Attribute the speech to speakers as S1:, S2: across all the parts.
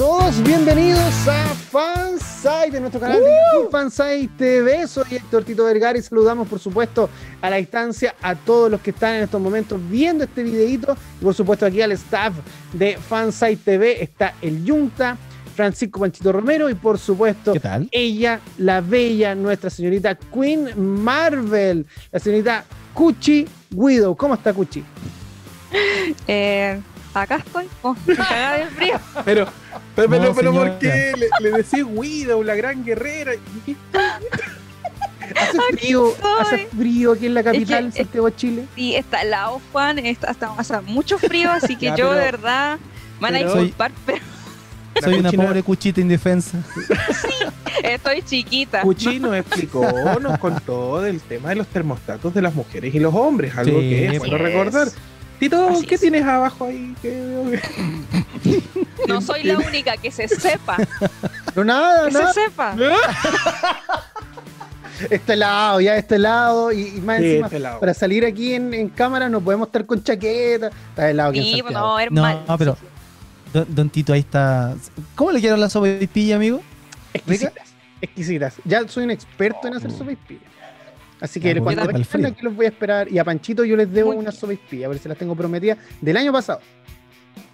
S1: Todos, bienvenidos a Fansite de nuestro canal de YouTube Fansite TV. Soy Héctor Tito Vergara y saludamos por supuesto a la distancia a todos los que están en estos momentos viendo este videito y por supuesto aquí al staff de Fansite TV está el Yunta, Francisco Panchito Romero y por supuesto
S2: ¿Qué tal?
S1: ella, la bella, nuestra señorita Queen Marvel, la señorita Cuchi Guido. ¿Cómo está Cuchi?
S3: Eh, acá estoy, oh, de frío.
S4: Pero, pero,
S2: No,
S4: pero, pero. ¿por qué le, le decís Widow, la gran guerrera?
S1: Hace frío, hace frío aquí en la capital,
S3: Es que-
S1: Santiago de Chile.
S3: Y está al lado, Juan, está, está, sea, mucho frío, así que
S4: Ya,
S3: yo de
S4: pero-
S3: verdad van a
S4: pero-
S3: disculpar, pero
S4: La
S2: Soy una
S4: cuchina-
S2: pobre cuchita indefensa.
S3: estoy chiquita.
S4: Cuchi nos explicó, nos contó del tema de los termostatos de las mujeres y los hombres, algo
S2: Sí,
S4: que es bueno
S3: es.
S4: Tito,
S3: Así
S4: ¿qué
S3: es.
S4: tienes abajo ahí? ¿Qué veo que-
S3: No soy la única que se sepa,
S1: No, nada,
S3: que
S1: nada.
S3: se sepa.
S1: Este lado, ya este lado. Y, y más
S4: Sí,
S1: encima,
S4: este lado.
S1: para salir aquí en, en cámara no podemos estar con chaqueta. Está helado aquí en
S3: Sí, no,
S2: No,
S3: hermano.
S2: no, pero don, don Tito ahí está. ¿Cómo le quiero la sopa de pilla, amigo?
S1: Exquisitas, exquisitas. Ya soy un experto en hacer sopaipillas. Así que
S2: Ya, pues,
S1: cuando vengan aquí los voy a esperar. Y a Panchito yo les debo
S3: Muy
S1: una
S3: bien.
S1: sopaipilla, a ver si las tengo prometidas del año pasado.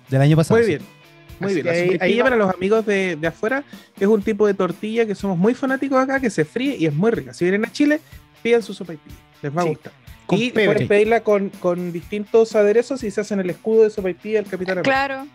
S2: Del año pasado.
S4: Muy
S2: sí.
S4: bien. Muy
S1: Así
S4: bien.
S1: ahí- ahí
S4: para los amigos de, de afuera es un tipo de tortilla que somos muy fanáticos acá, que se fríe y es muy rica. Si vienen a Chile, pidan su sopaipilla. Les va a gustar.
S1: con
S4: y
S1: pebre.
S4: pueden pedirla con, con distintos aderezos y se hacen el escudo de sopaipilla del Capitán América.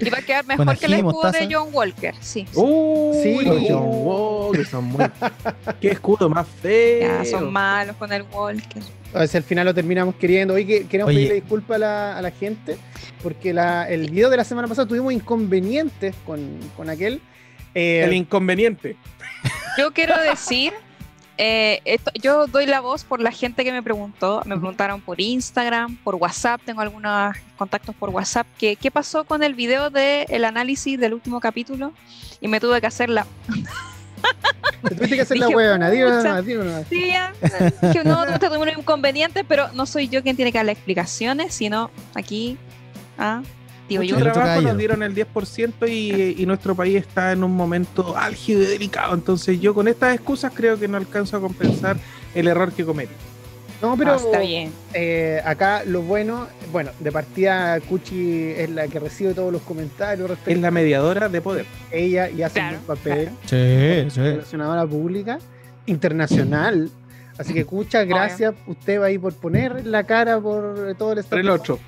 S3: Y va a quedar mejor que el escudo de. John Walker. Sí.
S4: Uy,
S1: Sí.
S4: los John Walker son muy. Qué escudo más feo.
S3: Ya, son malos con el Walker.
S1: A ver si al final lo terminamos queriendo. Hoy que queremos
S2: Oye.
S1: pedirle disculpas a la, a la gente porque la, el video de la semana pasada tuvimos inconvenientes con, con aquel. Eh,
S4: El inconveniente.
S3: Yo quiero decir, eh, esto- yo doy la voz por la gente que me preguntó. Me preguntaron por Instagram, por WhatsApp. Tengo algunos contactos por WhatsApp. Que, ¿Qué pasó con el video del análisis del último capítulo? Y me tuve que hacer la.
S1: te tuviste que hacer la
S3: Dije,
S1: huevona, dilo nomás, dilo nomás.
S3: Sí, ya. Que no, un inconveniente, pero no soy yo quien tiene que dar las explicaciones, sino aquí. Ah, Digo yo.
S4: trabajo nos dieron el 10% y, nuestro país está en un momento álgido y delicado. Entonces yo con estas excusas creo que no alcanzo a compensar el error que cometí.
S1: No, pero
S3: ah, está bien.
S1: Eh, acá lo bueno, bueno, de partida Cuchi es la que recibe todos los comentarios.
S4: Es la mediadora de poder.
S1: Ella y hace
S3: claro,
S1: un papel
S2: claro. sí,
S1: relacionadora pública internacional. Así que Cucha, gracias usted va ahí por poner la cara por todo el
S4: estado. el 8.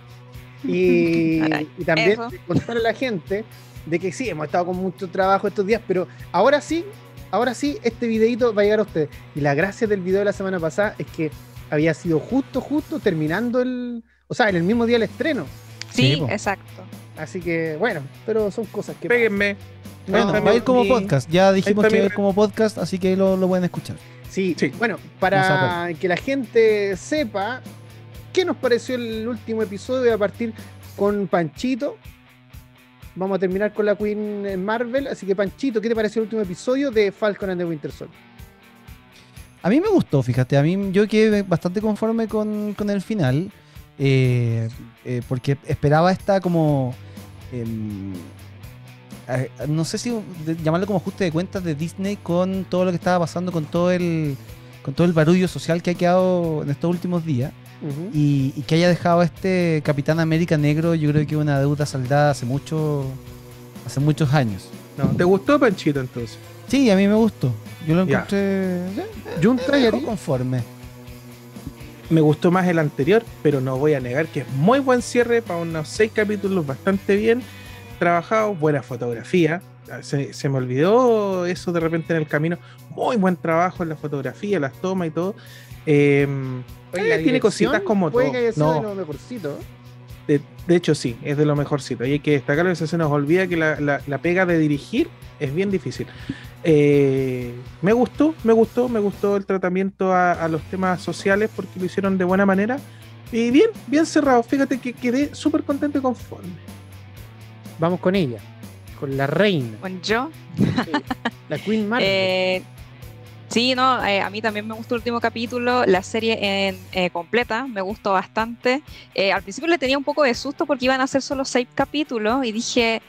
S1: Y, también
S3: eso.
S1: contarle a la gente de que sí, hemos estado con mucho trabajo estos días, pero ahora sí, ahora sí, este videito va a llegar a usted. Y la gracia del video de la semana pasada es que había sido justo, justo terminando el, o sea, en el mismo día del estreno.
S3: Sí, exacto.
S1: Así que, bueno, pero son cosas que... pasan.
S4: Péguenme.
S2: Bueno,
S4: Ahí está
S2: va a ir como podcast. Ya dijimos que va a ir como podcast, así que lo, lo pueden escuchar.
S1: Sí,
S4: Sí.
S1: bueno, para que la gente sepa qué nos pareció el último episodio, voy a partir con Panchito. Vamos a terminar con la Queen Marvel. Así que, Panchito, ¿qué te pareció el último episodio de Falcon and the Winter Soldier?
S2: A mí me gustó, fíjate. A mí yo quedé bastante conforme con, el final. eh, eh, porque esperaba esta como. em, eh, no sé si llamarlo como ajuste de cuentas de Disney con todo lo que estaba pasando, con todo el. con todo el barullo social que ha quedado en estos últimos días. Y, y que haya dejado a este Capitán América negro, yo creo que una deuda saldada hace mucho. hace muchos años.
S4: No, ¿Te gustó Panchito entonces?
S2: Sí, a mí me gustó. Yo lo encontré.
S1: Junta
S2: me
S1: y a
S2: dejó
S1: ti.
S2: conforme.
S4: Me gustó más el anterior, pero no voy a negar que es muy buen cierre para unos seis capítulos bastante bien trabajados, buena fotografía. Se, se me olvidó eso de repente en el camino. Muy buen trabajo en la fotografía, las tomas y todo. Eh,
S1: Oye,
S4: eh, tiene cositas como
S1: puede
S4: todo.
S1: que haya sido
S4: No.
S1: de lo mejorcito.
S4: De, de hecho, sí, es de lo mejorcito. Y hay que destacarlo que se nos olvida que la, la- la pega de dirigir es bien difícil. Eh, me gustó, me gustó, me gustó el tratamiento a, a los temas sociales porque lo hicieron de buena manera. Y bien, bien cerrado. Fíjate que quedé súper contento y conforme.
S1: Vamos con ella, con la reina,
S3: Bueno, yo.
S1: la Queen Marvel.
S3: Eh, Sí, no, eh, a mí también me gustó el último capítulo, la serie en, eh, completa, me gustó bastante. Eh, al principio le tenía un poco de susto porque iban a ser solo seis capítulos y dije,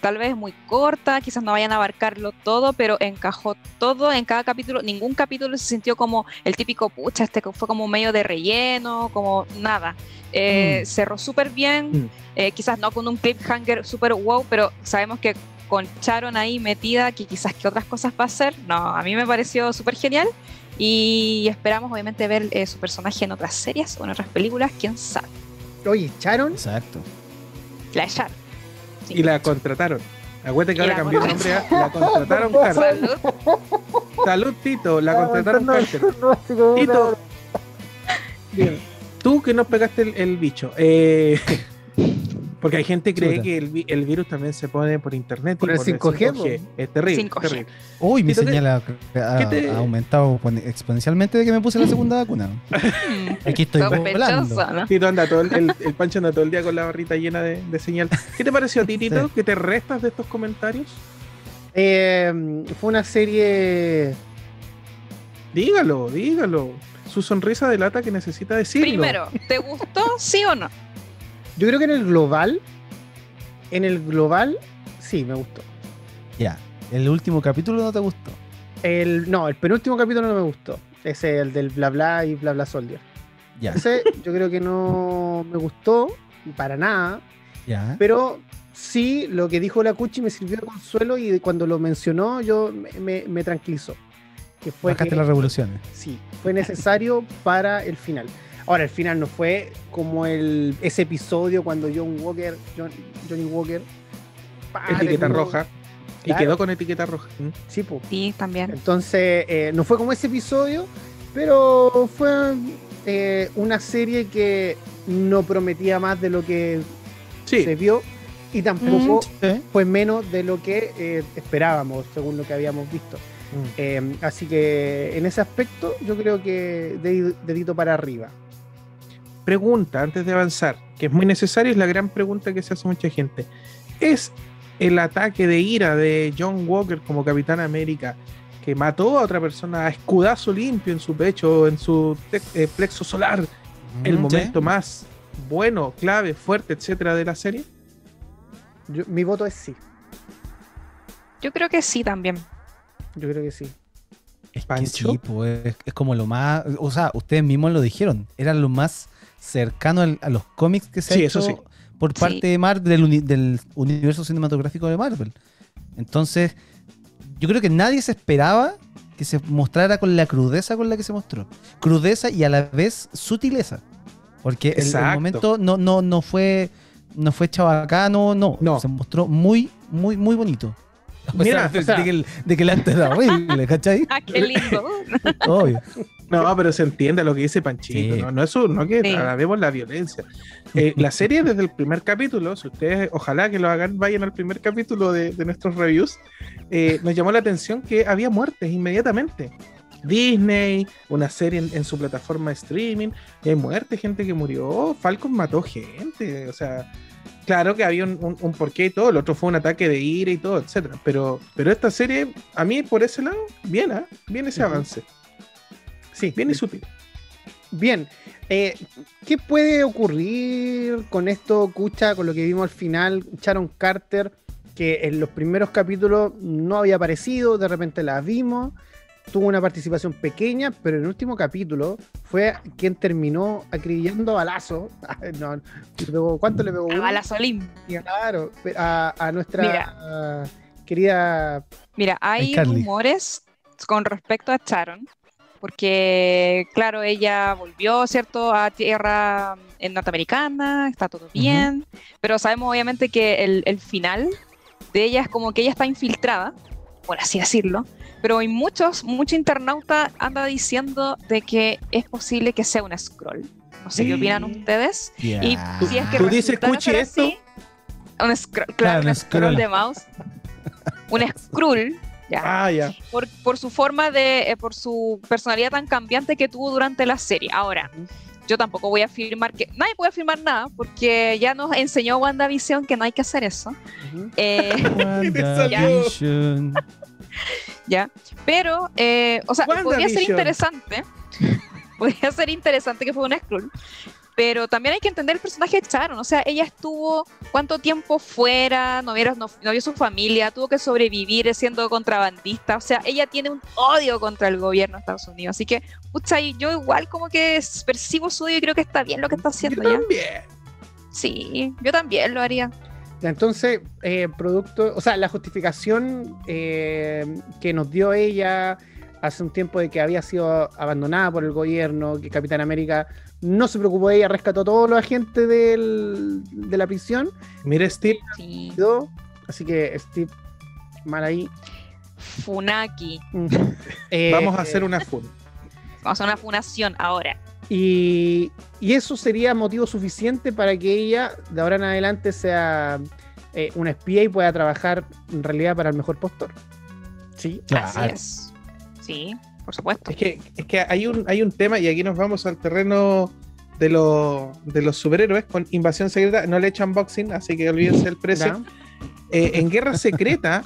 S3: tal vez muy corta, quizás no vayan a abarcarlo todo, pero encajó todo en cada capítulo. Ningún capítulo se sintió como el típico pucha, este fue como medio de relleno, como nada. Eh,
S2: Mm.
S3: Cerró súper bien,
S4: Mm.
S3: eh, quizás no con un cliffhanger súper wow, pero sabemos que con Sharon ahí metida, que quizás que otras cosas va a hacer. No, a mí me pareció súper genial. Y esperamos obviamente ver eh, su personaje en otras series o en otras películas, quién sabe.
S1: Oye, Charon,
S2: Exacto.
S3: La. Sí.
S4: Y la contrataron. Acuérdate que ahora cambió el nombre a la contrataron Carter.
S3: Salud.
S4: Salud, Tito, la contrataron Carter. Tito. Bien. Tú que nos pegaste el, el bicho. eh, porque hay gente que cree
S2: Chuta.
S4: que el, vi- el virus también se pone por internet. y
S1: Por el 5G,
S4: Es terrible.
S3: 5G.
S4: terrible.
S2: Uy, mi
S4: ¿qué-
S2: señal ha, ha-
S4: qué te-
S2: ha aumentado pon- exponencialmente de que me puse la segunda vacuna.
S3: Mm,
S2: Aquí estoy volando.
S3: Sospechoso, ¿no?
S4: Tito anda todo el, el, el Pancho anda todo el día con la barrita llena de, de señal. ¿Qué te pareció a ti, Tito?
S2: Sí.
S4: ¿Que te restas de estos comentarios?
S1: Eh, fue una serie.
S4: Dígalo, dígalo. Su sonrisa delata que necesita decirlo.
S3: Primero, ¿te gustó, sí o no?
S1: Yo creo que en el global. En el global, sí, me gustó.
S2: Ya. El último capítulo no te gustó.
S1: El, no, el penúltimo capítulo no me gustó. Ese, el del bla bla y bla bla soldier.
S2: Ya.
S1: Ese yo creo que no me gustó para nada.
S2: Ya.
S1: Pero sí, lo que dijo la Cuchi me sirvió de consuelo y cuando lo mencionó yo me, me- me tranquilizó. Que fue
S2: Bajaste
S1: que-
S2: las revoluciones.
S1: Sí, fue necesario para el final. Ahora, el final no fue como el, ese episodio cuando John Walker, John- Johnny Walker,
S4: Etiqueta
S1: terminó-
S4: roja. Y quedó con etiqueta roja. ¿Mm?
S1: Sí, po.
S3: Sí, también.
S1: Entonces, eh, no fue como ese episodio, pero fue eh, una serie que no prometía más de lo que
S4: Sí,
S1: se vio y tampoco
S2: Sí.
S1: fue menos de lo que eh, esperábamos, según lo que habíamos visto.
S4: Mm.
S1: Eh, así que en ese aspecto yo creo que dedi- dedito para arriba.
S4: Pregunta antes de avanzar, que es muy necesario, es la gran pregunta que se hace mucha gente. ¿Es el ataque de ira de John Walker como Capitán América que mató a otra persona a escudazo limpio en su pecho, en su eh, plexo solar, el
S2: Mm,
S4: momento
S2: sí.
S4: más bueno, clave, fuerte, etcétera de la serie?
S1: Yo- mi voto es sí,
S3: Yo creo que sí también.
S1: yo creo que sí.
S2: Es que
S4: Pancho.
S2: sí, pues, es, es como lo más. O sea, ustedes mismos lo dijeron. Era lo más cercano al- a los cómics que se
S4: Sí,
S2: ha
S4: eso
S2: hecho
S4: sí.
S2: por
S3: Sí.
S2: parte de Marvel, del, uni- del universo cinematográfico de Marvel. Entonces, yo creo que nadie se esperaba que se mostrara con la crudeza con la que se mostró. Crudeza y a la vez sutileza. Porque el- el, momento no, no, no fue. No fue chabacano, no.
S4: No.
S2: Se mostró muy, muy, muy bonito. O
S4: Mira,
S2: sea,
S1: o sea-
S2: de, que el, de que el antes era horrible, ¿cachai?
S3: Ah, qué lindo.
S2: Obvio.
S4: No, pero se entiende lo que dice Panchito,
S2: Sí.
S4: no, no es un- no que
S3: Sí.
S4: vemos la violencia. Eh, la serie desde el primer capítulo, si ustedes ojalá que lo hagan, vayan al primer capítulo de, de nuestros reviews, eh, nos llamó la atención que había muertes inmediatamente. Disney, una serie en, en su plataforma de streaming, y hay muertes, gente que murió, Falcon mató gente, o sea, claro que había un, un- un porqué y todo, el otro fue un ataque de ira y todo, etcétera, pero, pero esta serie, a mí por ese lado, bien, ¿ah? bien ese avance,
S1: Sí,
S4: bien y sutil.
S1: Bien, eh, ¿qué puede ocurrir con esto, Cucha, con lo que vimos al final? Sharon Carter, que en los primeros capítulos no había aparecido, de repente la vimos, tuvo una participación pequeña, pero en el último capítulo fue quien terminó acribillando a balazo. No, le pegó- ¿Cuánto le pegó?
S3: A balazo limpio.
S1: Claro, a, a nuestra
S3: Mira.
S1: querida.
S3: Mira, hay rumores con respecto a Sharon, porque, claro, ella volvió, ¿cierto?, a tierra en norteamericana, está todo bien, pero sabemos obviamente que el, el final de ella es como que ella está infiltrada, por así decirlo, pero hay muchos, mucho internauta anda diciendo de que es posible que sea un scroll. No sé qué opinan ustedes. Y si es que
S4: ¿Tú dices,
S3: ser
S4: esto?
S3: así, un scroll, claro,
S2: Claro,
S3: un
S2: un
S3: scroll
S2: scroll.
S3: de mouse, un scroll, ya,
S4: Ah, ya.
S3: por, por su forma de, eh, por su personalidad tan cambiante que tuvo durante la serie. Ahora, yo tampoco voy a afirmar que, nadie puede afirmar nada, porque ya nos enseñó WandaVision que no hay que hacer eso.
S1: Ujú.
S3: Eh,
S2: WandaVision.
S3: ¿ya? Pero, eh, o sea, podría ser interesante. podría ser interesante que fue una Skrull. Pero también hay que entender el personaje de Sharon. O sea, ella estuvo cuánto tiempo fuera, no, no, no vio su familia, tuvo que sobrevivir siendo contrabandista. O sea, ella tiene un odio contra el gobierno de Estados Unidos. Así que, pucha, y yo igual como que percibo su odio y creo que está bien lo que está haciendo
S4: Yo
S3: ya.
S4: también.
S3: Sí, yo también lo haría.
S1: Entonces, eh, producto, o sea, la justificación eh, que nos dio ella hace un tiempo de que había sido abandonada por el gobierno, que Capitán América no se preocupó de ella, rescató a todos los agentes del- de la prisión,
S4: Mira, Steve,
S3: Sí.
S1: así que Steve, mal ahí.
S3: Funaki.
S1: Eh,
S4: vamos a hacer una fun.
S3: Vamos a hacer una funación ahora.
S1: Y, y eso sería motivo suficiente para que ella de ahora en adelante sea eh, una espía y pueda trabajar en realidad para el mejor postor. Sí.
S3: Así es. Sí, por supuesto.
S4: Es que, es que hay, un, hay un tema, y aquí nos vamos al terreno de, los de los superhéroes con Invasión Secreta. No le echan boxing, así que olvídense el precio. Eh, en Guerra Secreta,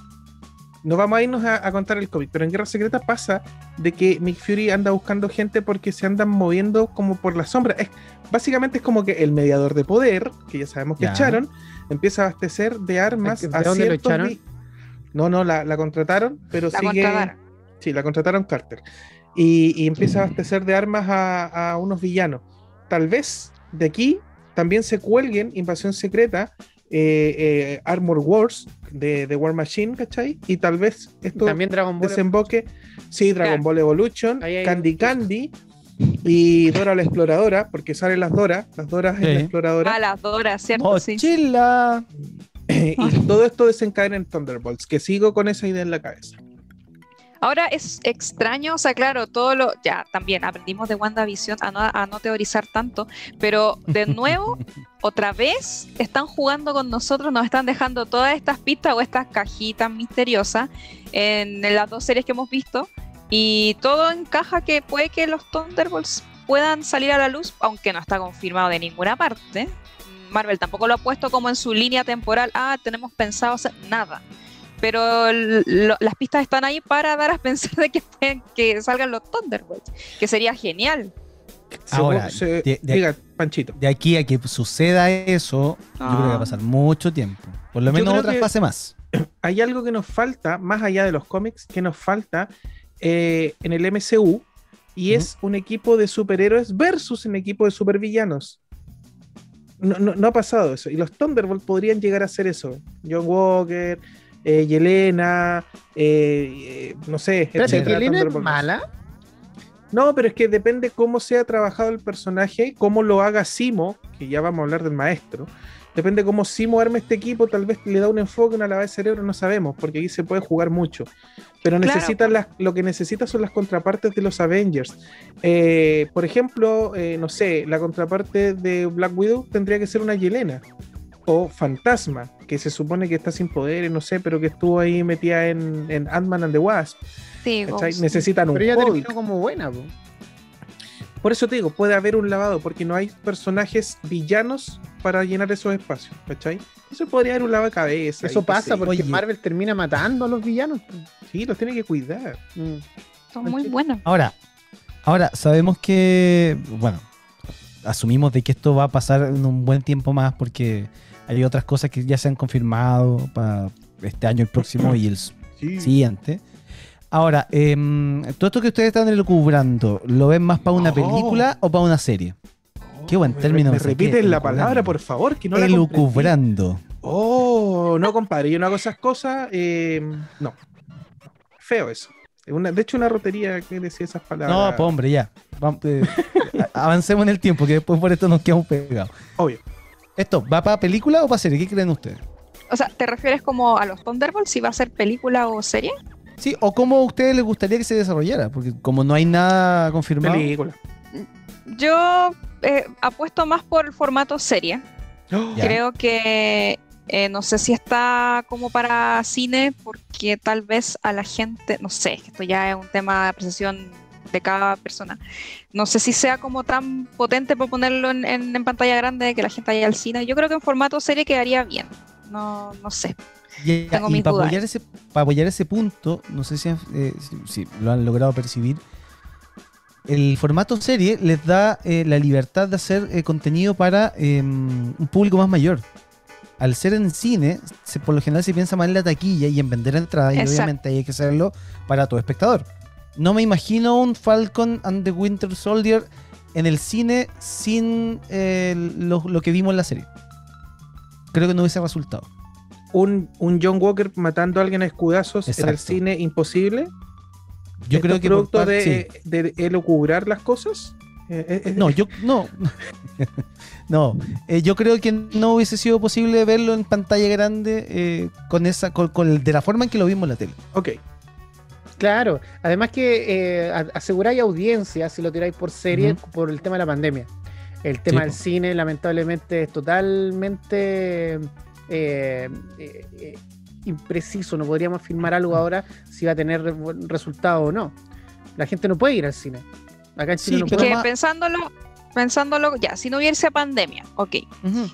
S4: no vamos a irnos a, a contar el cómic, pero en Guerra Secreta pasa de que Nick Fury anda buscando gente porque se andan moviendo como por la sombra. Es, básicamente es como que el mediador de poder, que ya sabemos que
S2: Ya.
S4: echaron, empieza a abastecer de armas
S1: ¿De
S4: a
S1: dónde lo echaron?
S4: No, no, la, la contrataron, pero
S3: La
S4: sigue.
S3: contrataron.
S4: Sí, la contrataron Carter. Y, y empieza a abastecer de armas a, a unos villanos. Tal vez de aquí también se cuelguen Invasión Secreta, eh, eh, Armor Wars de, de War Machine, ¿cachai? Y tal vez esto
S1: También Dragon Ball.
S4: desemboque, sí, Dragon. Ball Evolution, Candy
S1: un-
S4: Candy y Dora la Exploradora, porque salen las Dora, las Doras en la
S2: Sí.
S4: Exploradora.
S3: A las Dora, ¿cierto? Sí.
S2: Mochila.
S4: y todo esto desencadena en Thunderbolts, que sigo con esa idea en la cabeza.
S3: Ahora es extraño, o sea, claro, todo lo. Ya, también aprendimos de WandaVision a no, a no teorizar tanto, pero de nuevo, otra vez están jugando con nosotros, nos están dejando todas estas pistas o estas cajitas misteriosas en, las dos series que hemos visto, y todo encaja que puede que los Thunderbolts puedan salir a la luz, aunque no está confirmado de ninguna parte. Marvel tampoco lo ha puesto como en su línea temporal, ah, tenemos pensado hacer nada pero lo- las pistas están ahí para dar a pensar de que, salgan los Thunderbolts, que sería genial.
S2: Ahora,
S4: Se-
S2: de- de-
S4: diga, Panchito.
S2: De aquí a que suceda eso, yo creo que va a
S3: Ah.
S2: pasar mucho tiempo. Por lo menos otra
S4: que-
S2: fase más.
S4: hay algo que nos falta, más allá de los cómics, que nos falta eh, en el MCU, y es un equipo de superhéroes versus un equipo de supervillanos. No, no, no ha pasado eso. Y los Thunderbolts podrían llegar a hacer eso. John Walker, eh, Yelena, eh, eh, no sé. Etcétera,
S1: ¿Yelena es mala?
S4: No, pero es que depende cómo sea trabajado el personaje, cómo lo haga Simo, que ya vamos a hablar del maestro. Depende cómo Simo arme este equipo, tal vez le da un enfoque, una lavada de cerebro, no sabemos, porque aquí se puede jugar mucho. Pero
S3: Claro.
S4: necesitan las, lo que necesita son las contrapartes de los Avengers. Eh, por ejemplo, eh, no sé, la contraparte de Black Widow tendría que ser una Yelena. O Fantasma, que se supone que está sin poderes, no sé, pero que estuvo ahí metida en, en Ant-Man and the Wasp.
S3: Sí,
S4: ¿cachai?
S3: Ghost.
S4: Necesitan un
S1: Pero ella
S4: Hulk.
S1: terminó como buena. po.
S4: Por eso te digo, puede haber un lavado, porque no hay personajes villanos para llenar esos espacios, ¿cachai? Eso podría haber un lavado de cabeza.
S1: Eso pasa porque
S2: Oye.
S1: Marvel termina matando a los villanos.
S4: Sí, los tiene que cuidar.
S1: Mm.
S3: Son muy buenos.
S2: Ahora, ahora sabemos que, bueno, asumimos de que esto va a pasar en un buen tiempo más porque hay otras cosas que ya se han confirmado para este año, el próximo y el siguiente. Ahora, em, todo esto que ustedes están elucubrando, ¿lo ven más para una película o para una serie? Qué buen término
S4: Me, repites la palabra, por favor, que no la.
S2: Elucubrando.
S4: Oh, no, compadre, yo no hago esas cosas. eh, no. Feo eso. Una, de hecho, una rotería que decía esas palabras.
S2: No, pues hombre, ya. Vamos, eh, avancemos en el tiempo, que después por esto nos quedamos pegados.
S4: Obvio.
S2: ¿Esto va para película o para serie? ¿Qué creen ustedes?
S3: O sea, ¿te refieres como a los Thunderbolts? ¿Si va a ser película o serie?
S2: Sí, o cómo a ustedes les gustaría que se desarrollara, porque como no hay nada confirmado.
S4: Película.
S3: Yo eh, apuesto más por el formato serie.
S4: Oh,
S2: Ya.
S3: Creo que eh, no sé si está como para cine, porque tal vez a la gente, no sé, esto ya es un tema de apreciación de cada persona. No sé si sea como tan potente para ponerlo en, en- en pantalla grande que la gente vaya al cine. Yo creo que en formato serie quedaría bien. no, no sé.
S2: Y,
S3: Tengo
S2: y
S3: mis
S2: para
S3: dudas.
S2: apoyar, ese, para apoyar ese punto, no sé si, eh, si- si lo han logrado percibir, el formato serie les da eh, la libertad de hacer eh, contenido para eh, un público más mayor. Al ser en cine, se- por lo general se piensa más en la taquilla y en vender entradas, y obviamente hay que hacerlo para todo espectador. No me imagino un Falcon and the Winter Soldier en el cine sin eh, lo, lo que vimos en la serie. Creo que no hubiese resultado.
S4: Un, un John Walker matando a alguien a escudazos en el cine imposible.
S2: Yo
S4: ¿Esto
S2: creo que
S4: producto de,
S2: sí.
S4: de elucubrar las cosas. Eh, eh, eh,
S2: No, yo no. no, eh, yo creo que no hubiese sido posible verlo en pantalla grande eh, con esa, con, con el- de la forma en que lo vimos en la tele.
S4: Ok.
S1: Claro, además que eh, aseguráis audiencia si lo tiráis por serie por el tema de la pandemia. El tema
S2: Sí,
S1: del
S2: po.
S1: cine, lamentablemente, es totalmente eh, eh, eh, impreciso. No podríamos afirmar algo ahora si va a tener resultado o no. La gente no puede ir al cine. Acá en Chile
S2: Sí,
S1: no
S3: que pensándolo, pensándolo, ya, si no hubiese pandemia, ok.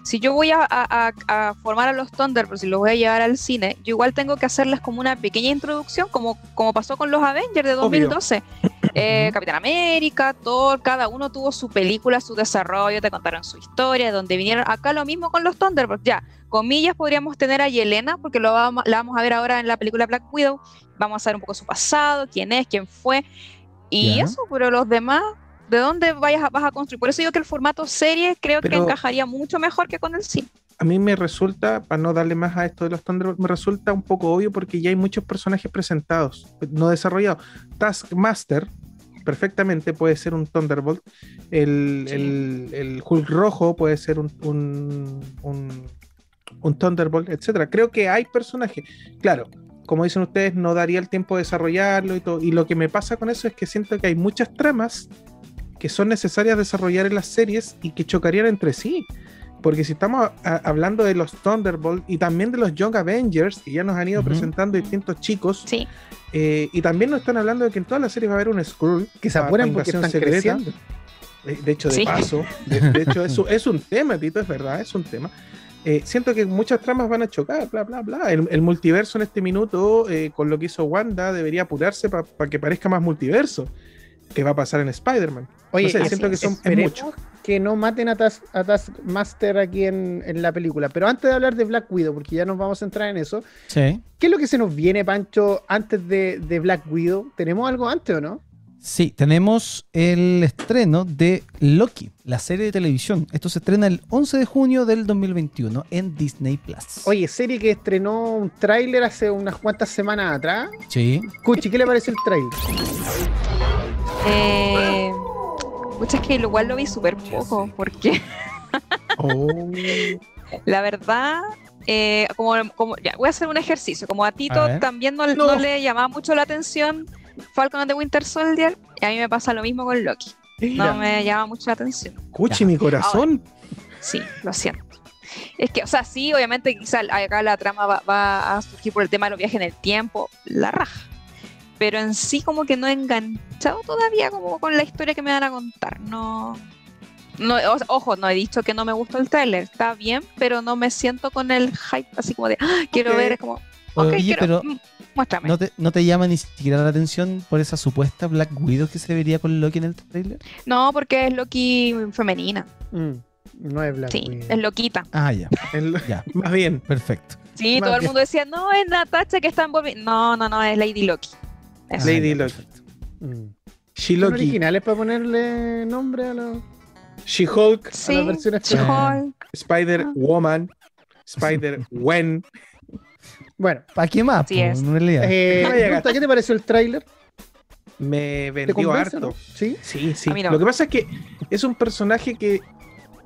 S3: Si yo voy a, a- a- a formar a los Thunderbolts y los voy a llevar al cine, yo igual tengo que hacerles como una pequeña introducción, como, como pasó con los Avengers de
S4: Obvio.
S3: 2012. Eh, Capitán América, Thor, cada uno tuvo su película, su desarrollo, te contaron su historia, de donde vinieron. Acá lo mismo con los Thunderbolts, ya. Comillas podríamos tener a Yelena, porque lo vamos, la vamos a ver ahora en la película Black Widow. Vamos a saber un poco su pasado, quién es, quién fue. Y eso, pero los demás, ¿de dónde vayas a, vas a construir? Por eso digo que el formato serie creo
S4: Pero-
S3: que encajaría mucho mejor que con el cine.
S4: A mí me resulta, para no darle más a esto de los Thunderbolts, me resulta un poco obvio porque ya hay muchos personajes presentados, no desarrollados. Taskmaster perfectamente puede ser un Thunderbolt. El,
S3: Sí.
S4: el- el Hulk rojo puede ser un, un, un- un Thunderbolt, etcétera. Creo que hay personajes. Claro, como dicen ustedes, no daría el tiempo de desarrollarlo y todo. Y lo que me pasa con eso es que siento que hay muchas tramas que son necesarias desarrollar en las series y que chocarían entre sí. Porque si estamos a- hablando de los Thunderbolts y también de los Young Avengers, que ya nos han ido
S2: Ujú.
S4: presentando distintos chicos,
S3: Sí.
S4: eh, y también nos están hablando de que en todas las series va a haber un Skrull.
S1: Que se
S4: pa-
S1: apuren
S4: pa
S1: porque están
S4: secreta.
S1: creciendo.
S4: Eh, De hecho, de
S3: Sí.
S4: paso, de, de hecho, eso es un tema, Tito, es verdad, es un tema. Eh, siento que muchas tramas van a chocar, bla, bla, bla. El, el multiverso en este minuto, eh, con lo que hizo Wanda, debería apurarse para que parezca más multiverso. Que va a pasar en Spider-Man?
S1: Oye,
S4: no sé, siento que son, es
S1: esperemos
S4: mucho.
S1: que no maten a, Tas- a Taskmaster aquí en, en la película. Pero antes de hablar de Black Widow, porque ya nos vamos a entrar en eso,
S2: Sí.
S1: ¿qué es lo que se nos viene, Pancho, antes de, de Black Widow? ¿Tenemos algo antes o no?
S2: Sí, tenemos el estreno de Loki, la serie de televisión. Esto se estrena el 11 de junio del 2021 en Disney Plus.
S1: Oye, serie que estrenó un tráiler hace unas cuantas semanas atrás.
S2: Sí.
S1: Cuchi, ¿qué le parece el tráiler?
S3: Eh, pucha, es que igual lo vi súper poco, porque
S4: Oh.
S3: la verdad, eh, como, como- ya, voy a hacer un ejercicio. Como a Tito
S2: A
S3: también no,
S4: No.
S3: no le llamaba mucho la atención Falcon the Winter Soldier, y a mí me pasa lo mismo con Loki. No me llama mucho la atención.
S4: Cuchi, mi corazón.
S3: Sí, lo siento. Es que, o sea, sí, obviamente quizá acá la trama va, va a surgir por el tema de los viajes en el tiempo, la raja. Pero en sí como que no he enganchado todavía como con la historia que me van a contar. No, no o- ojo, no he dicho que no me gustó el tráiler, está bien, pero no me siento con el hype así como de, "Ah, quiero ver, es como, ok,
S2: Oye,
S3: quiero,
S2: pero
S3: mm, muéstrame.
S2: ¿no te, ¿no te llama ni siquiera la atención por esa supuesta Black Widow que se vería con Loki en el trailer?
S3: No, porque es Loki femenina,
S1: Mm, no es Black
S3: sí,
S1: Widow.
S3: es loquita.
S2: Ah, ya,
S4: El-
S2: ya,
S4: más bien.
S2: perfecto.
S3: Sí,
S1: Más
S3: todo el mundo decía, no, es Natasha que está envolvida. No, no, no, es Lady Loki. Eso.
S2: Ah,
S4: Lady
S2: perfecto.
S1: Mm. ¿Son originales para ponerle nombre a los...
S4: She-Hulk,
S3: Sí,
S1: las versiones
S2: Sí.
S3: She-Hulk.
S4: Spider-Woman, Spider-Wen.
S1: Bueno,
S2: ¿Para qué más? Po,
S3: es.
S1: eh,
S4: No vaya a
S1: Gusta, ¿qué te pareció el tráiler?
S4: Me
S1: ¿Te
S4: vendió
S1: convence,
S4: harto.
S1: no? ¿Sí?
S4: Sí, sí.
S3: No.
S4: Lo que pasa es que es un personaje que,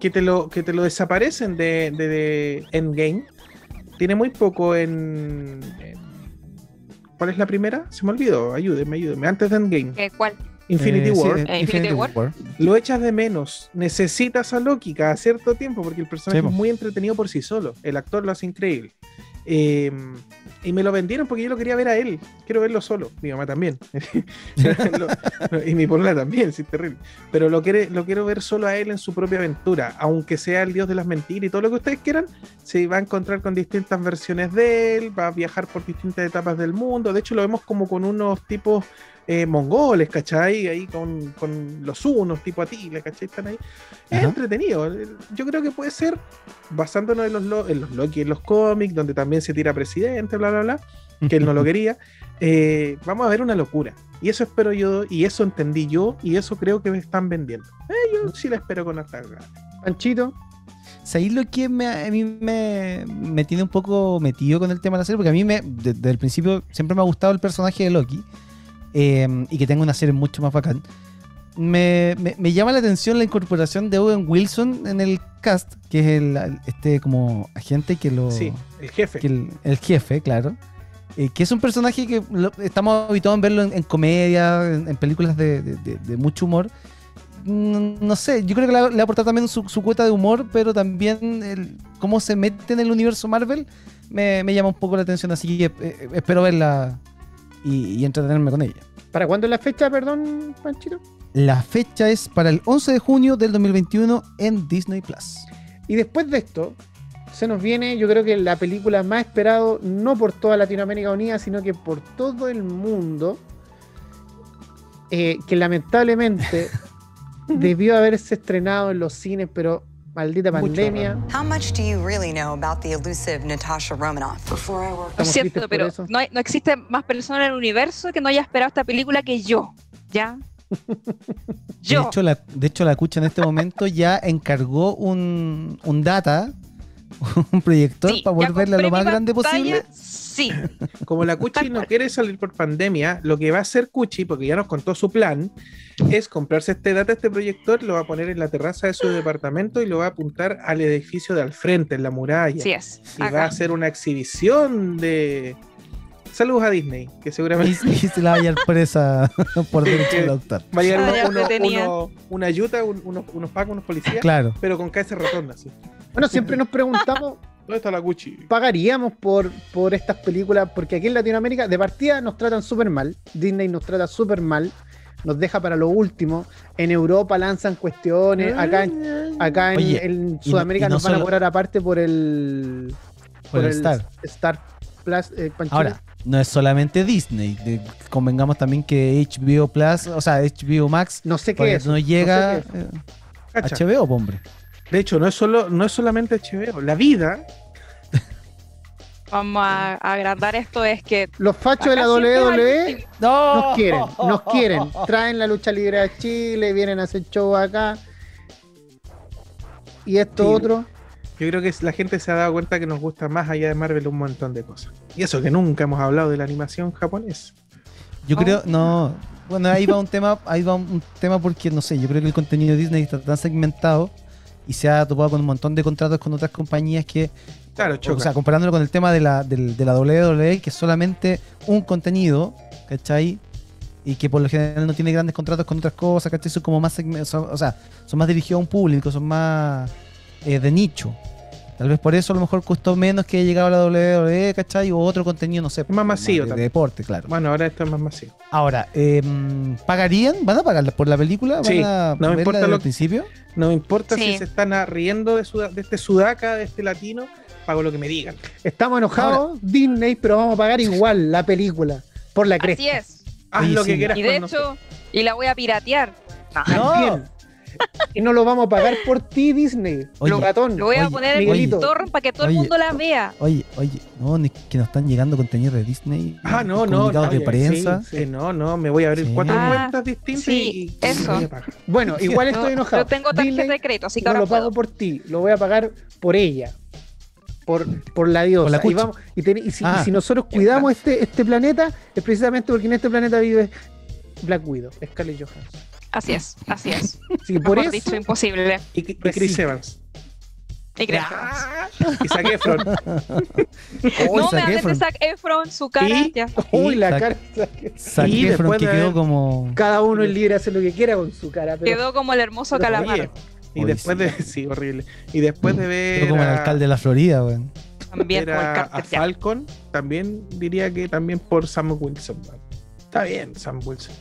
S4: que, te, lo, que te lo desaparecen de, de- de Endgame. Tiene muy poco en, en- ¿Cuál es la primera? Se me olvidó. Ayúdeme, ayúdeme. Antes de Endgame.
S3: ¿Qué, ¿Cuál?
S4: Infinity
S2: Eh,
S4: War.
S2: eh,
S3: Eh, Infinity War.
S4: Lo echas de menos. Necesitas a Loki cada cierto tiempo porque el personaje
S2: Sí,
S4: es muy entretenido por sí solo. El actor lo hace increíble. Eh, y me lo vendieron porque yo lo quería ver a él. Quiero verlo solo. Mi mamá también. Y mi polola también, sí, terrible. Pero lo, quiere, lo quiero ver solo a él en su propia aventura. Aunque sea el dios de las mentiras y todo lo que ustedes quieran, se va a encontrar con distintas versiones de él, va a viajar por distintas etapas del mundo. De hecho, lo vemos como con unos tipos eh, mongoles, ¿cachai? Ahí con, con los unos, tipo Atila, ¿cachai? Están ahí. Es
S2: Ajá.
S4: entretenido. Yo creo que puede ser, basándonos en los, lo- en los Loki, en los cómics, donde también se tira presidente, bla, bla, bla, que él no lo quería. eh, vamos a ver una locura. Y eso espero yo, y eso entendí yo, y eso creo que me están vendiendo. Eh, yo sí la espero con ganas.
S1: Panchito,
S2: ¿Sabéis lo que me, a mí me, me tiene un poco metido con el tema de la serie? Porque a mí me, de- desde el principio siempre me ha gustado el personaje de Loki eh, y que tenga una serie mucho más bacán. Me, me- me llama la atención la incorporación de Owen Wilson en el cast, que es el, este como agente que lo...
S4: Sí, el jefe.
S2: que el, el jefe, claro. eh, que es un personaje que lo- estamos habituados en verlo en, en comedia, en, en películas de, de- de- de mucho humor. No sé, yo creo que le, ha- le ha aportado también su, su cuota de humor, pero también el, cómo se mete en el universo Marvel me, me llama un poco la atención, así que eh, espero verla y, y entretenerme con ella.
S1: ¿para cuándo es la fecha, perdón, Panchito?
S2: La fecha es para el 11 de junio del 2021 en Disney Plus.
S1: Y después de esto, se nos viene, yo creo que la película más esperado, no por toda Latinoamérica Unida, sino que por todo el mundo, eh, que lamentablemente debió haberse estrenado en los cines, pero maldita
S4: Mucho
S1: pandemia.
S5: How much do you really know about the elusive Natasha Romanoff? Before I worked
S3: Lo siento, pero no, hay- no existe más persona en el universo que no haya esperado esta película que yo. ¿Ya?
S2: De
S3: Yo.
S2: hecho, la, de hecho, la Cucha en este momento ya encargó un, un data, un proyector
S3: Sí,
S2: para
S3: ya
S2: poder verla lo más grande
S3: pantalla,
S2: posible.
S3: Sí.
S4: Como la Cuchi no quiere salir por pandemia, lo que va a hacer Cuchi, porque ya nos contó su plan, es comprarse este data, este proyector, lo va a poner en la terraza de su departamento y lo va a apuntar al edificio de al frente, en la muralla.
S3: Sí es.
S4: y va a hacer una exhibición de. Saludos a Disney, que
S2: Y,
S4: seguramente
S2: y se la va a llevar presa por derecho de autor.
S4: va a llegar
S3: Ah,
S4: uno- uno- una ayuda, un- unos, unos pacos, unos policías,
S2: Claro.
S4: pero con cabeza rotonda, así.
S1: Bueno, siempre nos preguntamos,
S4: ¿Dónde está la Gucci?
S1: ¿pagaríamos por, por estas películas? Porque aquí en Latinoamérica, de partida, nos tratan súper mal. Disney nos trata súper mal. Nos deja para lo último. En Europa lanzan cuestiones. Acá en, acá en,
S2: Oye,
S1: en Sudamérica
S2: y no
S1: nos van a cobrar aparte por el.
S2: Por el Star.
S1: Star Plus. eh.
S2: Ahora, no es solamente Disney. de- convengamos también que HBO Plus, o sea, HBO Max,
S1: no sé qué
S2: todavía
S1: es.
S2: no llega
S1: sé qué es.
S2: eh,
S4: Cacha.
S2: HBO, po, hombre.
S4: De hecho, no es, solo, no es solamente HBO. La vida,
S3: Vamos a, agrandar esto, es que
S1: Los fachos de la WWE
S2: No.
S1: nos quieren, nos quieren. Traen la lucha libre a Chile, vienen a hacer show acá. Y esto
S4: Sí.
S1: otro.
S4: yo creo que la gente se ha dado cuenta que nos gusta más allá de Marvel un montón de cosas. Y eso que nunca hemos hablado de la animación japonesa.
S2: Yo
S3: Oh.
S2: creo, no. Bueno, ahí va un tema, ahí va un tema porque no sé, yo creo que el contenido de Disney está tan segmentado y se ha topado con un montón de contratos con otras compañías que,
S4: Claro, choca.
S2: o sea, comparándolo con el tema de la, del- de la WWE, que es solamente un contenido, ¿cachai? Y que por lo general no tiene grandes contratos con otras cosas, ¿cachai? Son como más, son- o sea, son más dirigidos a un público, son más eh, de nicho. Tal vez por eso a lo mejor costó menos que haya llegado a la WWE, ¿cachai? O otro contenido, no sé.
S4: Es más masivo
S2: de, de
S4: también.
S2: deporte, claro.
S4: Bueno, ahora esto es más masivo.
S2: Ahora, eh, ¿pagarían? ¿Van a pagar por la película? ¿Van
S4: Sí,
S2: a
S4: no me importa
S2: desde
S4: lo
S2: principio?
S4: No me importa si se están riendo de, suda- de este sudaca, de este latino, pago lo que me digan.
S1: Estamos enojados, Disney, pero vamos a pagar igual la película. Por la cresta.
S3: así es.
S4: Haz
S2: Oye,
S4: lo
S2: sí.
S4: que quieras
S3: Y de
S4: con nosotros.
S3: hecho, y la voy a piratear. No.
S1: Y no lo vamos a pagar por ti, Disney.
S2: Oye,
S1: lo ratón.
S3: lo voy a
S2: Oye,
S3: poner en el torrent para que todo
S2: Oye.
S3: el mundo la vea.
S2: Oye, oye, no, ni- que nos están llegando contenido de Disney.
S4: Ah, no, no,
S2: comunicados
S4: no,
S2: de prensa.
S1: sí.
S4: No, no, me voy a abrir
S2: Sí.
S4: cuatro
S3: Ah,
S4: cuentas distintas
S3: sí,
S4: y,
S3: eso.
S1: Bueno, igual estoy enojado.
S3: Yo tengo tarjeta
S1: Disney,
S3: de crédito, así que
S1: no
S3: ahora
S1: lo pago
S3: puedo.
S1: por ti, lo voy a pagar por ella. Por, por la diosa.
S2: Por la
S1: y, vamos, y, ten- y si,
S2: Ah.
S1: y si nosotros cuidamos este, este planeta, es precisamente porque en este planeta vive Black Widow, Scarlett Johansson.
S3: Así es, así es.
S1: Que por
S3: Mejor
S1: eso,
S3: dicho, imposible.
S4: Y, y
S1: Pues
S4: Chris
S1: sí.
S4: Evans.
S3: Y creo
S4: Y Zac Efron.
S3: No me hables de
S2: Efron.
S3: Zac Efron, su cara,
S4: Y-
S3: ya.
S1: uy, la
S2: Zac-
S1: cara.
S2: Zac
S4: Y
S2: Efron,
S4: después
S2: que
S4: de
S2: quedó como...
S1: Cada uno es libre de hacer lo que quiera con su cara. Pero
S3: Quedó como el hermoso calamar.
S4: Oye, y después
S2: sí.
S4: de. Sí, horrible. Y después de ver.
S2: Quedó como el alcalde de la Florida, weón.
S3: También por el
S4: a,
S3: ya.
S4: Falcon, también diría que también por Sam Wilson. man. Está bien, Sam Wilson.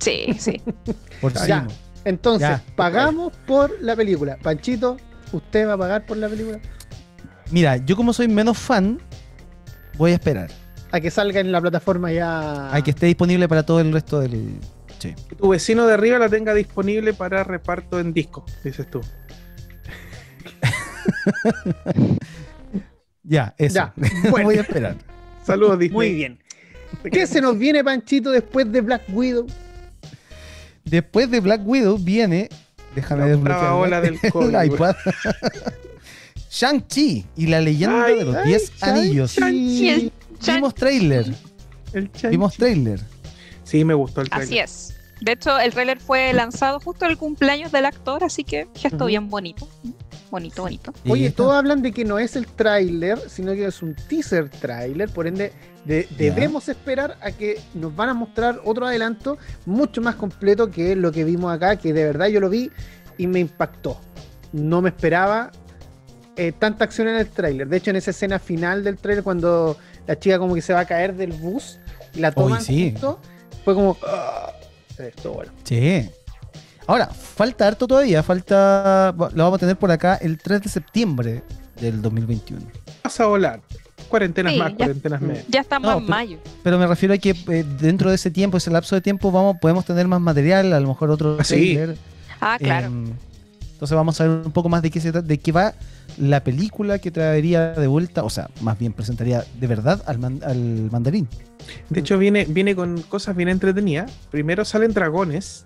S3: Sí, sí.
S2: Por
S1: Ya. Entonces,
S2: Ya.
S1: pagamos por la película. Panchito, ¿usted va a pagar por la película?
S2: Mira, yo como soy menos fan, voy a esperar
S1: A que salga en la plataforma ya.
S2: a que esté disponible para todo el resto del. Sí.
S4: Que tu vecino de arriba la tenga disponible para reparto en disco, dices tú.
S2: Ya, eso.
S1: Ya, bueno.
S2: voy a esperar.
S4: Saludos, Disney.
S1: Muy bien. ¿Qué se nos viene, Panchito, después de Black Widow?
S2: Después de Black Widow viene. Déjame
S4: La
S2: desbloquear
S4: ola del
S2: el
S4: COVID,
S2: iPad. Shang-Chi y la leyenda
S4: Ay,
S2: de los
S1: ay,
S2: 10 anillos.
S3: El
S2: Vimos trailer.
S4: El.
S2: Vimos trailer.
S4: Sí, me gustó el trailer.
S3: Así es. De hecho, el trailer fue lanzado justo el cumpleaños del actor, así que gesto
S1: Ujú.
S3: bien bonito. Bonito, bonito.
S1: Oye, todos hablan de que no es el tráiler, sino que es un teaser tráiler, por ende de- debemos esperar a que nos van a mostrar otro adelanto mucho más completo que lo que vimos acá, que de verdad yo lo vi y me impactó. No me esperaba eh, tanta acción en el tráiler. De hecho, en esa escena final del tráiler, cuando la chica como que se va a caer del bus y la toman
S2: sí.
S1: justo, fue como... "Ah, esto bueno.
S2: Sí. Ahora, falta harto todavía. Falta. Lo vamos a tener por acá el 3 de septiembre del 2021.
S4: Vas a volar. Cuarentenas
S3: Sí,
S4: más,
S3: ya.
S4: cuarentenas menos.
S3: Ya estamos
S2: No,
S3: en
S2: pero-
S3: mayo.
S2: Pero me refiero a que eh, dentro de ese tiempo, ese lapso de tiempo, vamos, podemos tener más material, a lo mejor otro
S4: Ah, sí.
S2: trailer.
S3: Ah, claro.
S2: Em, entonces vamos a ver un poco más de qué se trata, de qué va la película que traería de vuelta, o sea, más bien presentaría de verdad al, man- al mandarín.
S4: De hecho, viene, viene con cosas bien entretenidas. Primero salen dragones.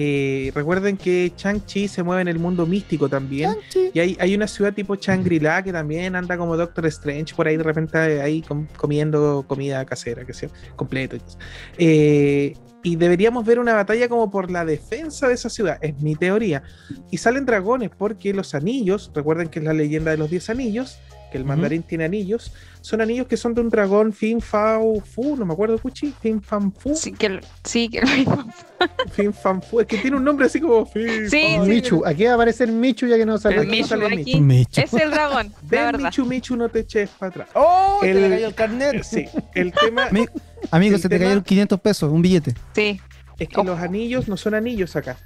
S4: Eh, recuerden que Chang-Chi se mueve en el mundo místico también. Y hay, hay una ciudad tipo Shangri-La que también anda como Doctor Strange por ahí de repente ahí com- comiendo comida casera, que sea completo. y cosas. Eh, y deberíamos ver una batalla como por la defensa de esa ciudad, es mi teoría. Y salen dragones porque los anillos, recuerden que es la leyenda de los 10 anillos, que el mandarín tiene anillos, son anillos que son de un dragón Fin Fao Fu, no me acuerdo, Puchi, Fin Fan Fu,
S3: Sí, que, lo- sí, que.
S4: Fin Fan Fu, es que tiene un nombre así como Fin
S3: Sí, sí.
S1: Michu, aquí va a aparecer Michu ya que no sale.
S3: El
S4: Aquí
S3: Michu
S4: sale el
S3: aquí.
S2: Michu.
S3: Es el dragón, la
S4: Ven,
S3: verdad.
S4: Michu Michu, no te eches para atrás.
S2: ¡Oh!
S4: El-
S2: te le cayó el carnet.
S4: Sí, el tema
S2: Mi- Amigo,
S4: El
S2: se te
S4: tema-
S2: cayeron 500 pesos, un billete.
S3: Sí.
S4: es que los anillos no son anillos acá,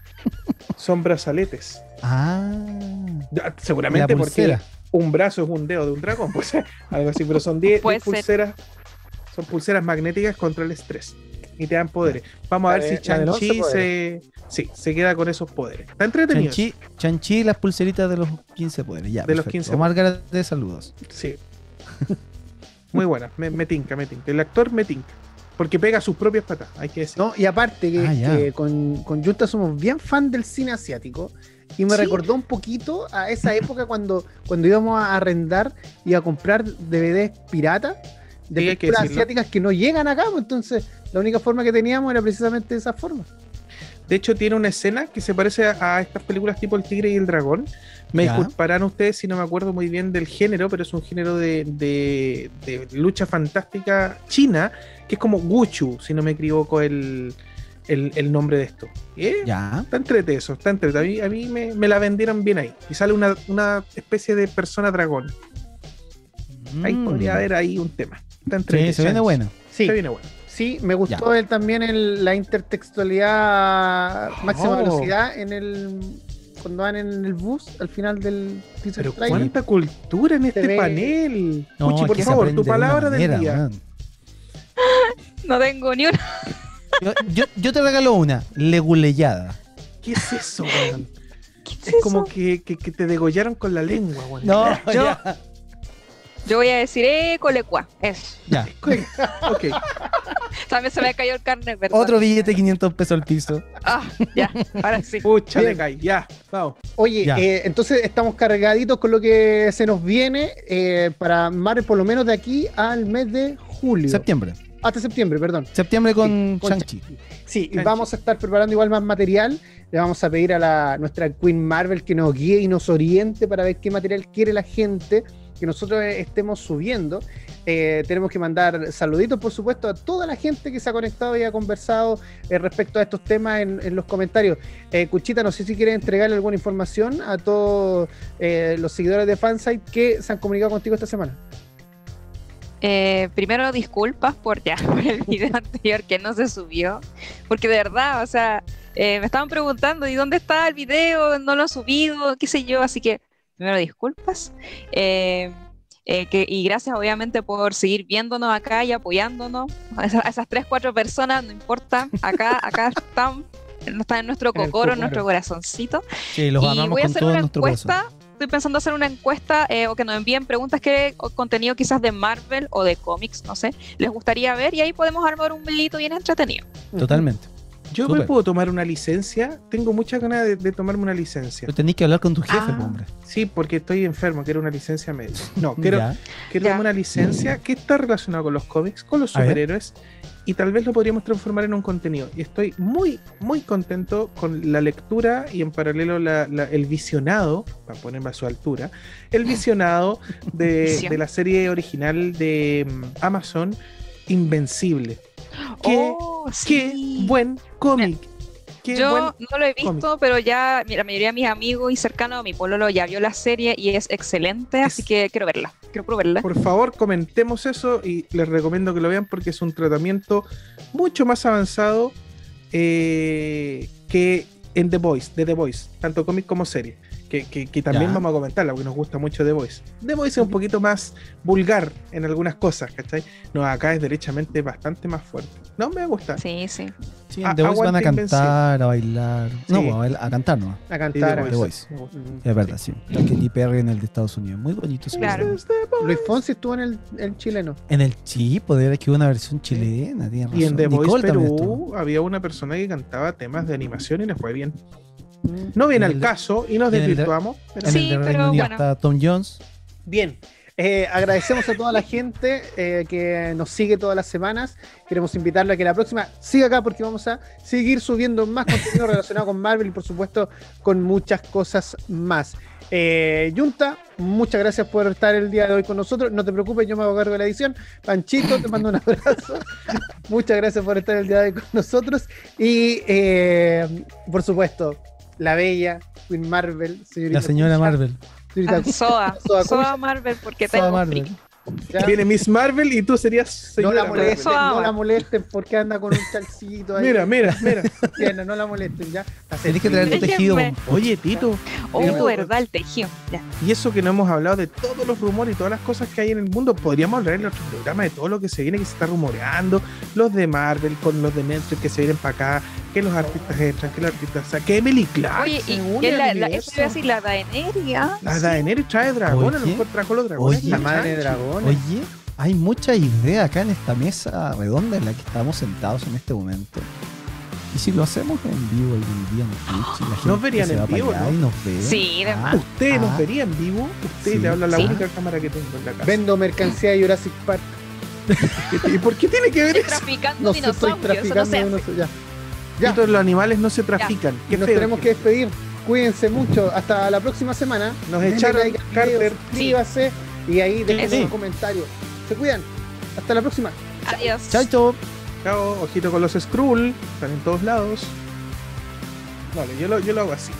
S4: son brazaletes.
S2: Ah.
S4: Seguramente porque. Un brazo es un dedo de un dragón, pues algo así, pero son 10
S3: Puede ser.
S4: pulseras, son pulseras magnéticas contra el estrés y te dan poderes. Vamos a ver
S1: de-
S4: si Chanchi se, sí, se queda con esos poderes. Está entretenido.
S2: Chanchi, Chanchi y las pulseritas de los 15 poderes. Ya,
S4: De los
S2: perfecto.
S4: 15
S2: Omar Garate, saludos.
S4: Sí. Muy buena, me, me tinca, me tinca. El actor me tinca. Porque pega sus propias patas, hay que decir.
S1: No, y aparte que,
S2: Ah,
S1: que con, con Junta somos bien fan del cine asiático y me
S4: Sí.
S1: recordó un poquito a esa época cuando, cuando íbamos a arrendar y a comprar DVDs pirata de
S4: Sí, que
S1: películas asiáticas que no llegan acá, pues, entonces la única forma que teníamos era precisamente de esa forma.
S4: De hecho, tiene una escena que se parece a, a estas películas tipo El Tigre y el Dragón. Me
S2: Ya.
S4: disculparán ustedes si no me acuerdo muy bien del género, pero es un género de, de- de lucha fantástica china, que es como Wuchu, si no me equivoco el, el- el nombre de esto. ¿Eh?
S2: Ya.
S4: Está entrete eso, está entrete. A mí, a mí me, me la vendieron bien ahí. Y sale una, una especie de persona dragón. Ahí
S2: Mm.
S4: podría haber ahí un tema. Está entrete.
S2: Sí, se viene bueno.
S1: Sí,
S4: Se viene bueno.
S1: sí, me gustó él también el- la intertextualidad máxima
S4: Oh.
S1: velocidad en el cuando van en el bus al final del teaser
S4: Pero
S1: trailer.
S4: cuánta cultura en este
S1: ve-
S4: panel.
S2: No,
S4: Puchi, por favor, tu
S2: de
S4: palabra
S2: manera,
S4: del día.
S3: No tengo ni una.
S2: Yo, yo- yo te regalo una, leguleyada.
S4: ¿Qué es eso, weón?
S3: ¿Qué es
S4: Es como que, que, que te degollaron con la lengua, weón.
S2: No,
S3: Yo-
S2: ya.
S3: Yo voy a decir, eh, colecua. Eso.
S2: ya.
S4: Ok.
S3: También se me cayó el carnet, ¿verdad?
S2: Otro billete de 500 pesos al piso.
S3: Ah, ya, ahora sí.
S4: Pucha, le cae. Ya, vamos.
S1: Oye,
S2: Ya.
S1: eh, entonces estamos cargaditos con lo que se nos viene eh, para Marvel, por lo menos de aquí al mes de julio.
S2: Septiembre.
S1: Hasta septiembre, perdón.
S2: Septiembre con
S1: Sí, con
S2: Shang-Chi.
S1: Sí, y
S4: Chanchi.
S1: vamos a estar preparando igual más material. Le vamos a pedir a la, nuestra Queen Marvel que nos guíe y nos oriente para ver qué material quiere la gente que nosotros eh, estemos subiendo. Eh, tenemos que mandar saluditos, por supuesto, a toda la gente que se ha conectado y ha conversado eh, respecto a estos temas en, en los comentarios. Eh, Cuchita, no sé si quieres entregarle alguna información a todos eh, los seguidores de Fansite que se han comunicado contigo esta semana.
S3: Eh, primero disculpas por ya por el video anterior que no se subió, porque de verdad, o sea, eh, me estaban preguntando, ¿y dónde está el video? No lo he subido, qué sé yo, así que primero disculpas. Eh, eh, que, y gracias obviamente por seguir viéndonos acá y apoyándonos. A esas, a esas tres, cuatro personas, no importa, acá, acá están, están en nuestro cocoro, en nuestro corazoncito.
S2: Sí, los
S3: y voy a hacer una
S2: nuestro corazón.
S3: Estoy pensando hacer una encuesta eh, o que nos envíen preguntas que contenido quizás de Marvel o de cómics, no sé, les gustaría ver y ahí podemos armar un videito bien entretenido.
S2: Totalmente.
S4: Yo me puedo tomar una licencia. Tengo muchas ganas de, de tomarme una licencia.
S2: Pero tenéis que hablar con tu jefe,
S3: Ah.
S2: hombre.
S4: Sí, porque estoy enfermo, quiero una licencia médica. No, quiero, quiero una licencia que está relacionada con los cómics, con los superhéroes, y tal vez lo podríamos transformar en un contenido. Y estoy muy, muy contento con la lectura y en paralelo la- la- el visionado, para ponerme a su altura, el visionado de, la serie original de mm, Amazon, Invencible. Qué,
S3: Oh,
S4: qué buen cómic. Qué
S3: Yo no lo he visto,
S4: cómic.
S3: pero ya la mayoría de mis amigos y cercanos, mi pololo ya vio la serie y es excelente, así que quiero verla. Quiero puro verla.
S4: Por favor, comentemos eso y les recomiendo que lo vean porque es un tratamiento mucho más avanzado eh, que en The Voice, de The Voice, tanto cómic como serie. Que, que- que también
S2: Ya.
S4: vamos a comentarla porque nos gusta mucho The Voice. The Voice es un poquito más vulgar en algunas cosas, ¿cachai? No, acá es derechamente bastante más fuerte. No me gusta.
S3: Sí, sí.
S2: Sí, en The Voice van a
S4: Invencible.
S2: cantar, a bailar. No,
S4: Sí.
S2: a, bail- a cantar no.
S1: A
S4: Sí,
S1: cantar.
S2: The
S4: The
S2: Voice.
S4: gusta.
S1: Mm.
S2: Es verdad, sí. La Katy Perry en el de Estados Unidos. Muy bonito
S3: Claro.
S4: The Voice.
S1: Luis Fonsi estuvo en el, el chileno.
S2: En el sí, poder que hubo una versión chilena, tienes razón.
S4: Y en The Voice. Perú había una persona que cantaba temas de animación y le fue bien.
S1: Mm.
S4: No viene
S2: En
S4: al caso y nos desvirtuamos. pero-
S2: En
S3: Sí,
S2: el
S3: pero bueno.
S2: está Tom Jones.
S1: Bien, eh, agradecemos a toda la gente eh, que nos sigue todas las semanas. Queremos invitarle a que la próxima siga acá porque vamos a seguir subiendo más contenido relacionado con Marvel y por supuesto con muchas cosas más. Eh, Junta, muchas gracias por estar el día de hoy con nosotros. No te preocupes, yo me hago cargo de la edición. Panchito, te mando un abrazo. muchas gracias por estar el día de hoy con nosotros. Y eh, por supuesto, la bella Queen Marvel, señorita
S2: La señora Marvel.
S1: señorita
S3: Ah, Soa,
S1: Soa
S3: Soa
S1: Cucha.
S3: Marvel, porque
S2: Soa
S3: tengo
S2: Marvel.
S1: Ya.
S4: Viene Miss Marvel y tú serías
S1: No la
S4: señora
S1: molesten, no la molesten porque anda con un chalcito ahí.
S4: Mira, mira, mira.
S1: Pierna, no la molesten, ya.
S2: Tenés que traer tu tejido.
S4: Oye, Tito,
S3: Oh, verdad, el tejido. Ya.
S4: y eso que no hemos hablado de todos los rumores y todas las cosas que hay en el mundo, podríamos hablar en nuestro programa de todo lo que se viene, que se está rumoreando, los de Marvel con los de Netflix que se vienen para acá, que los artistas entran, que los artistas, o sea, que Emily Clark
S3: Oye, y es la, la, decir la Daenerys. ¿ah?
S4: La Daenerys trae dragón, a lo mejor trajo los dragones.
S2: oye.
S1: La madre de dragones.
S2: Oye, hay muchas ideas acá en esta mesa redonda en la que estamos sentados en este momento. Y si lo hacemos en vivo algún día en Twitch, la gente
S4: verían
S2: se
S4: en
S2: va para
S4: vivo, ¿no?
S2: y nos ve.
S3: Sí,
S2: Ah,
S4: Usted nos
S2: ah,
S4: vería en vivo, usted
S2: Sí.
S4: le habla a la
S3: Sí.
S4: única cámara que tengo en la casa.
S1: Vendo mercancía de Jurassic Park.
S4: ¿Y por qué tiene que ver
S3: Estoy
S4: eso?
S3: traficando
S1: No sé, estoy
S3: dinosaurios, eso no
S1: traficando unos- ya. Ya.
S4: Los animales no se trafican. Qué
S1: nos
S4: feo.
S1: tenemos que despedir. Cuídense mucho. Hasta la próxima semana.
S4: Nos echaron
S1: like
S4: Carter.
S1: Suscríbase y ahí dejen
S2: Sí.
S1: un comentario. Se cuidan. Hasta la próxima.
S3: Adiós.
S2: Chaito.
S4: Chao, ojito con los Skrull, están en todos lados. Vale, yo lo, yo lo hago así.